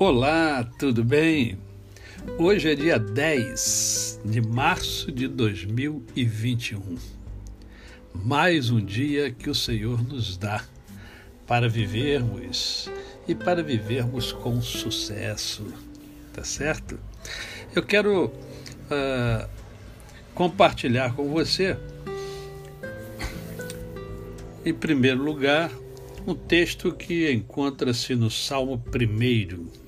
Olá, tudo bem? Hoje é dia 10 de março de 2021. Mais um dia que o Senhor nos dá para vivermos e para vivermos com sucesso, tá certo? Eu quero uh, compartilhar com você, em primeiro lugar, um texto que encontra-se no Salmo 1,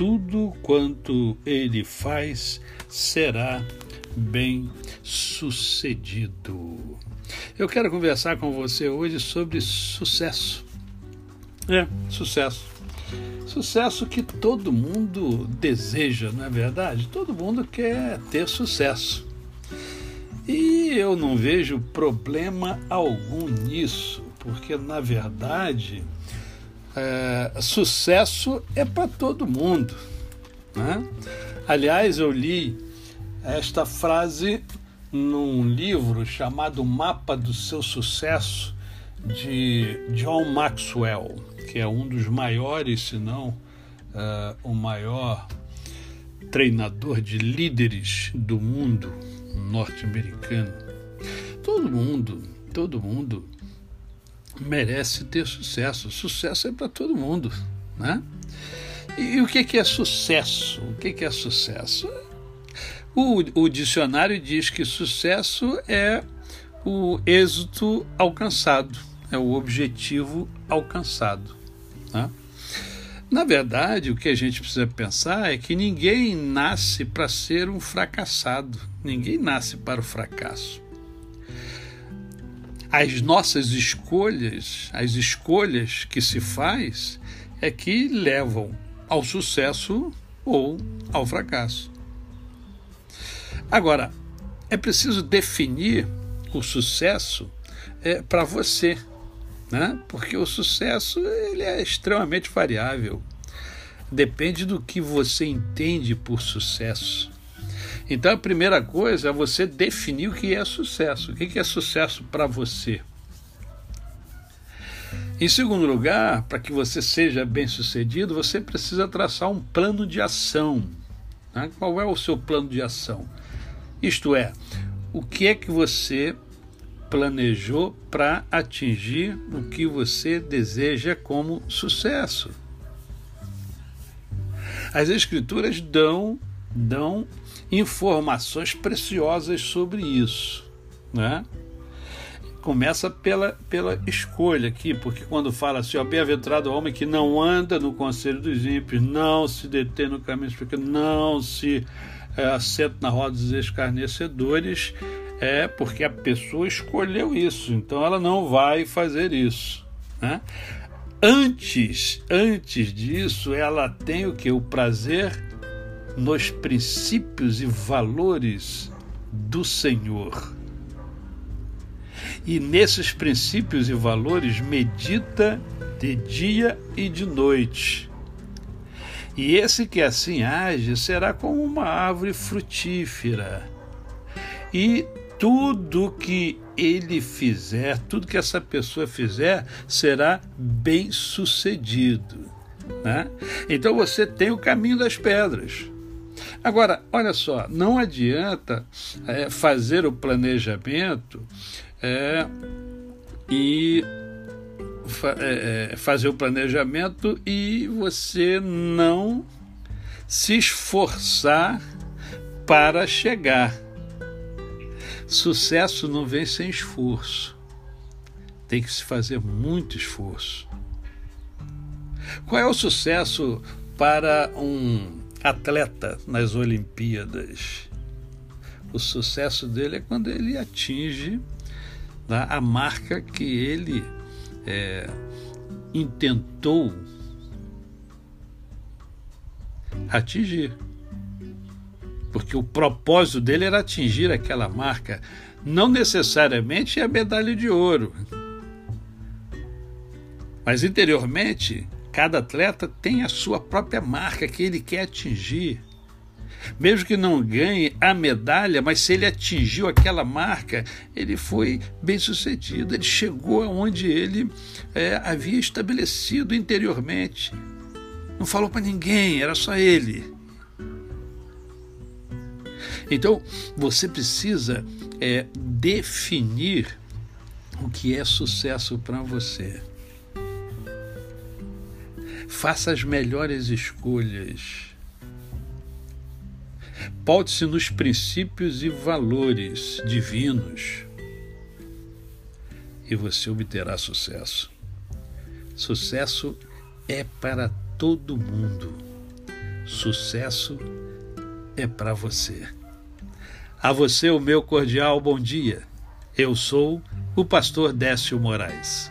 tudo quanto ele faz será bem sucedido. Eu quero conversar com você hoje sobre sucesso. É, sucesso. Sucesso que todo mundo deseja, não é verdade? Todo mundo quer ter sucesso. E eu não vejo problema algum nisso, porque na verdade é, sucesso é para todo mundo. Né? Aliás, eu li esta frase num livro chamado Mapa do Seu Sucesso, de John Maxwell, que é um dos maiores, se não uh, o maior treinador de líderes do mundo norte-americano. Todo mundo, todo mundo merece ter sucesso. Sucesso é para todo mundo, né? E, e o que, que é sucesso? O que, que é sucesso? O, o dicionário diz que sucesso é o êxito alcançado, é o objetivo alcançado. Né? Na verdade, o que a gente precisa pensar é que ninguém nasce para ser um fracassado, ninguém nasce para o fracasso as nossas escolhas, as escolhas que se faz, é que levam ao sucesso ou ao fracasso. Agora, é preciso definir o sucesso é, para você, né? porque o sucesso ele é extremamente variável. Depende do que você entende por sucesso. Então a primeira coisa é você definir o que é sucesso. O que é sucesso para você? Em segundo lugar, para que você seja bem sucedido, você precisa traçar um plano de ação. Né? Qual é o seu plano de ação? Isto é, o que é que você planejou para atingir o que você deseja como sucesso? As escrituras dão dão informações preciosas sobre isso, né? Começa pela, pela escolha aqui, porque quando fala assim, ó, bem-aventurado o homem que não anda no conselho dos ímpios, não se detém no caminho dos não se é, assenta na roda dos escarnecedores, é porque a pessoa escolheu isso, então ela não vai fazer isso, né? Antes, antes disso, ela tem o que? O prazer nos princípios e valores do Senhor. E nesses princípios e valores medita de dia e de noite. E esse que assim age será como uma árvore frutífera. E tudo que ele fizer, tudo que essa pessoa fizer, será bem sucedido. Né? Então você tem o caminho das pedras. Agora, olha só, não adianta é, fazer o planejamento é, e fa é, é, fazer o planejamento e você não se esforçar para chegar. Sucesso não vem sem esforço. Tem que se fazer muito esforço. Qual é o sucesso para um atleta nas Olimpíadas. O sucesso dele é quando ele atinge né, a marca que ele é, intentou atingir. porque o propósito dele era atingir aquela marca, não necessariamente a medalha de ouro. Mas interiormente, cada atleta tem a sua própria marca que ele quer atingir. Mesmo que não ganhe a medalha, mas se ele atingiu aquela marca, ele foi bem sucedido, ele chegou aonde ele é, havia estabelecido interiormente. Não falou para ninguém, era só ele. Então, você precisa é, definir o que é sucesso para você. Faça as melhores escolhas. Paute-se nos princípios e valores divinos e você obterá sucesso. Sucesso é para todo mundo. Sucesso é para você. A você o meu cordial bom dia. Eu sou o pastor Décio Moraes.